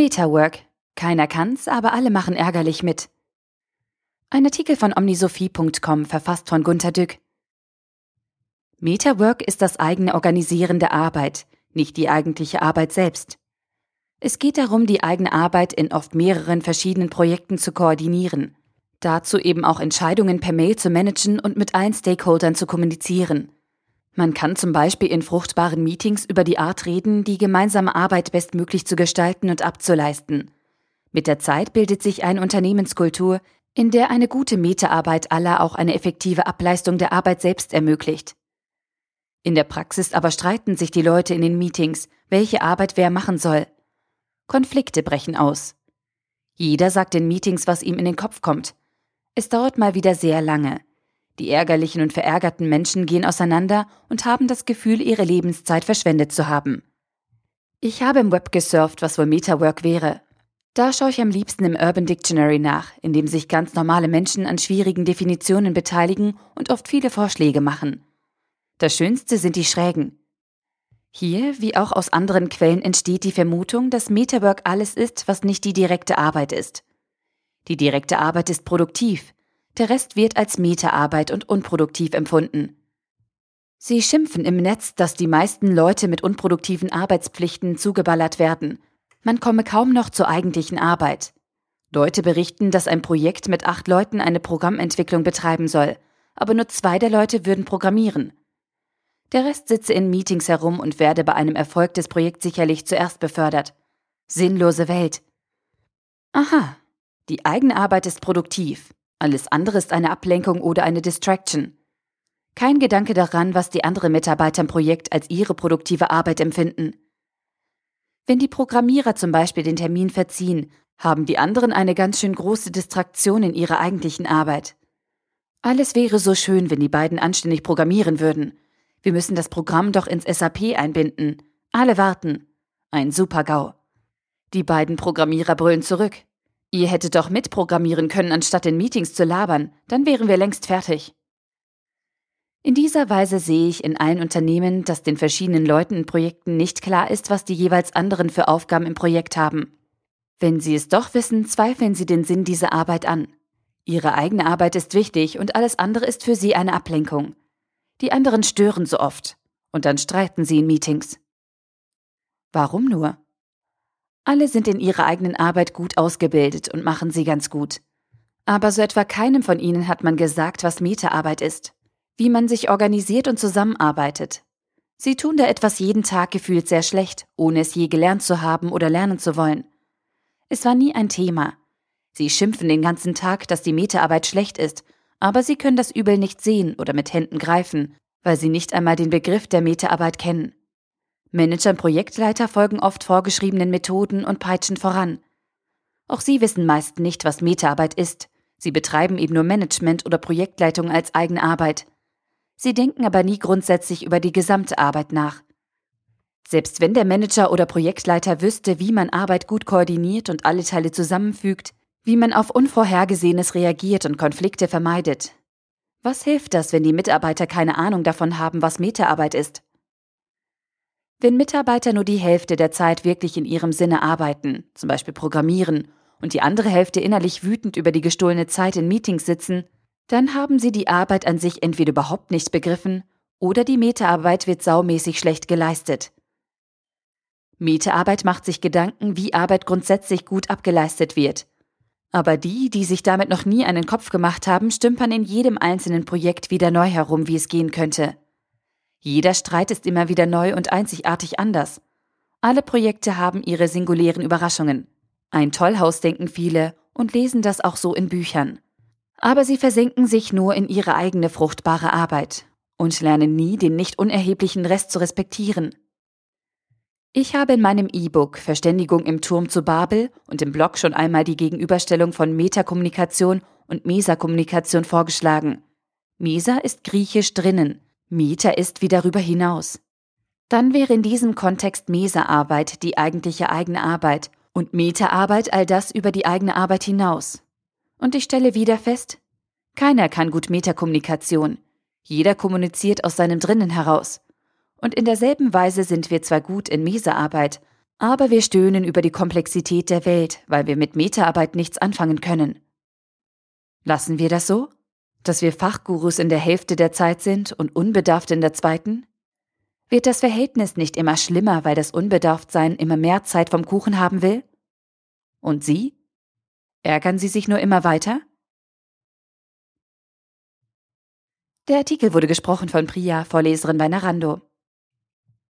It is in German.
Metawork. Keiner kann's, aber alle machen ärgerlich mit. Ein Artikel von omnisophie.com, verfasst von Gunter Dück. Metawork ist das eigene Organisieren der Arbeit, nicht die eigentliche Arbeit selbst. Es geht darum, die eigene Arbeit in oft mehreren verschiedenen Projekten zu koordinieren. Dazu eben auch Entscheidungen per Mail zu managen und mit allen Stakeholdern zu kommunizieren. Man kann zum Beispiel in fruchtbaren Meetings über die Art reden, die gemeinsame Arbeit bestmöglich zu gestalten und abzuleisten. Mit der Zeit bildet sich eine Unternehmenskultur, in der eine gute Metaarbeit aller auch eine effektive Ableistung der Arbeit selbst ermöglicht. In der Praxis aber streiten sich die Leute in den Meetings, welche Arbeit wer machen soll. Konflikte brechen aus. Jeder sagt in Meetings, was ihm in den Kopf kommt. Es dauert mal wieder sehr lange. Die ärgerlichen und verärgerten Menschen gehen auseinander und haben das Gefühl, ihre Lebenszeit verschwendet zu haben. Ich habe im Web gesurft, was wohl Metawork wäre. Da schaue ich am liebsten im Urban Dictionary nach, in dem sich ganz normale Menschen an schwierigen Definitionen beteiligen und oft viele Vorschläge machen. Das Schönste sind die Schrägen. Hier, wie auch aus anderen Quellen, entsteht die Vermutung, dass Metawork alles ist, was nicht die direkte Arbeit ist. Die direkte Arbeit ist produktiv, der Rest wird als Metaarbeit und unproduktiv empfunden. Sie schimpfen im Netz, dass die meisten Leute mit unproduktiven Arbeitspflichten zugeballert werden. Man komme kaum noch zur eigentlichen Arbeit. Leute berichten, dass ein Projekt mit acht Leuten eine Programmentwicklung betreiben soll, aber nur zwei der Leute würden programmieren. Der Rest sitze in Meetings herum und werde bei einem Erfolg des Projekts sicherlich zuerst befördert. Sinnlose Welt. Aha, die eigene Arbeit ist produktiv. Alles andere ist eine Ablenkung oder eine Distraction. Kein Gedanke daran, was die anderen Mitarbeiter im Projekt als ihre produktive Arbeit empfinden. Wenn die Programmierer zum Beispiel den Termin verziehen, haben die anderen eine ganz schön große Distraktion in ihrer eigentlichen Arbeit. Alles wäre so schön, wenn die beiden anständig programmieren würden. Wir müssen das Programm doch ins SAP einbinden. Alle warten. Ein Super-GAU. Die beiden Programmierer brüllen zurück. Ihr hättet doch mitprogrammieren können, anstatt in Meetings zu labern, dann wären wir längst fertig. In dieser Weise sehe ich in allen Unternehmen, dass den verschiedenen Leuten in Projekten nicht klar ist, was die jeweils anderen für Aufgaben im Projekt haben. Wenn sie es doch wissen, zweifeln sie den Sinn dieser Arbeit an. Ihre eigene Arbeit ist wichtig und alles andere ist für sie eine Ablenkung. Die anderen stören so oft und dann streiten sie in Meetings. Warum nur? Alle sind in ihrer eigenen Arbeit gut ausgebildet und machen sie ganz gut. Aber so etwa keinem von ihnen hat man gesagt, was Metaarbeit ist, wie man sich organisiert und zusammenarbeitet. Sie tun da etwas jeden Tag gefühlt sehr schlecht, ohne es je gelernt zu haben oder lernen zu wollen. Es war nie ein Thema. Sie schimpfen den ganzen Tag, dass die Metaarbeit schlecht ist, aber sie können das Übel nicht sehen oder mit Händen greifen, weil sie nicht einmal den Begriff der Metaarbeit kennen. Manager und Projektleiter folgen oft vorgeschriebenen Methoden und peitschen voran. Auch sie wissen meist nicht, was Metaarbeit ist. Sie betreiben eben nur Management oder Projektleitung als eigene Arbeit. Sie denken aber nie grundsätzlich über die gesamte Arbeit nach. Selbst wenn der Manager oder Projektleiter wüsste, wie man Arbeit gut koordiniert und alle Teile zusammenfügt, wie man auf Unvorhergesehenes reagiert und Konflikte vermeidet. Was hilft das, wenn die Mitarbeiter keine Ahnung davon haben, was Metaarbeit ist? Wenn Mitarbeiter nur die Hälfte der Zeit wirklich in ihrem Sinne arbeiten, zum Beispiel programmieren, und die andere Hälfte innerlich wütend über die gestohlene Zeit in Meetings sitzen, dann haben sie die Arbeit an sich entweder überhaupt nicht begriffen oder die Metaarbeit wird saumäßig schlecht geleistet. Metaarbeit macht sich Gedanken, wie Arbeit grundsätzlich gut abgeleistet wird. Aber die, die sich damit noch nie einen Kopf gemacht haben, stümpern in jedem einzelnen Projekt wieder neu herum, wie es gehen könnte. Jeder Streit ist immer wieder neu und einzigartig anders. Alle Projekte haben ihre singulären Überraschungen. Ein Tollhaus denken viele und lesen das auch so in Büchern. Aber sie versenken sich nur in ihre eigene fruchtbare Arbeit und lernen nie, den nicht unerheblichen Rest zu respektieren. Ich habe in meinem E-Book Verständigung im Turm zu Babel und im Blog schon einmal die Gegenüberstellung von Metakommunikation und Mesakommunikation vorgeschlagen. Mesa ist griechisch drinnen, Mieter ist wie darüber hinaus. Dann wäre in diesem Kontext Meserarbeit die eigentliche eigene Arbeit und Metaarbeit all das über die eigene Arbeit hinaus. Und ich stelle wieder fest, keiner kann gut Metakommunikation. Jeder kommuniziert aus seinem Drinnen heraus. Und in derselben Weise sind wir zwar gut in Meserarbeit, Aber wir stöhnen über die Komplexität der Welt, weil wir mit Metaarbeit nichts anfangen können. Lassen wir das so? Dass wir Fachgurus in der Hälfte der Zeit sind und unbedarft in der zweiten? Wird das Verhältnis nicht immer schlimmer, weil das Unbedarftsein immer mehr Zeit vom Kuchen haben will? Und Sie? Ärgern Sie sich nur immer weiter? Der Artikel wurde gesprochen von Priya, Vorleserin bei Narando.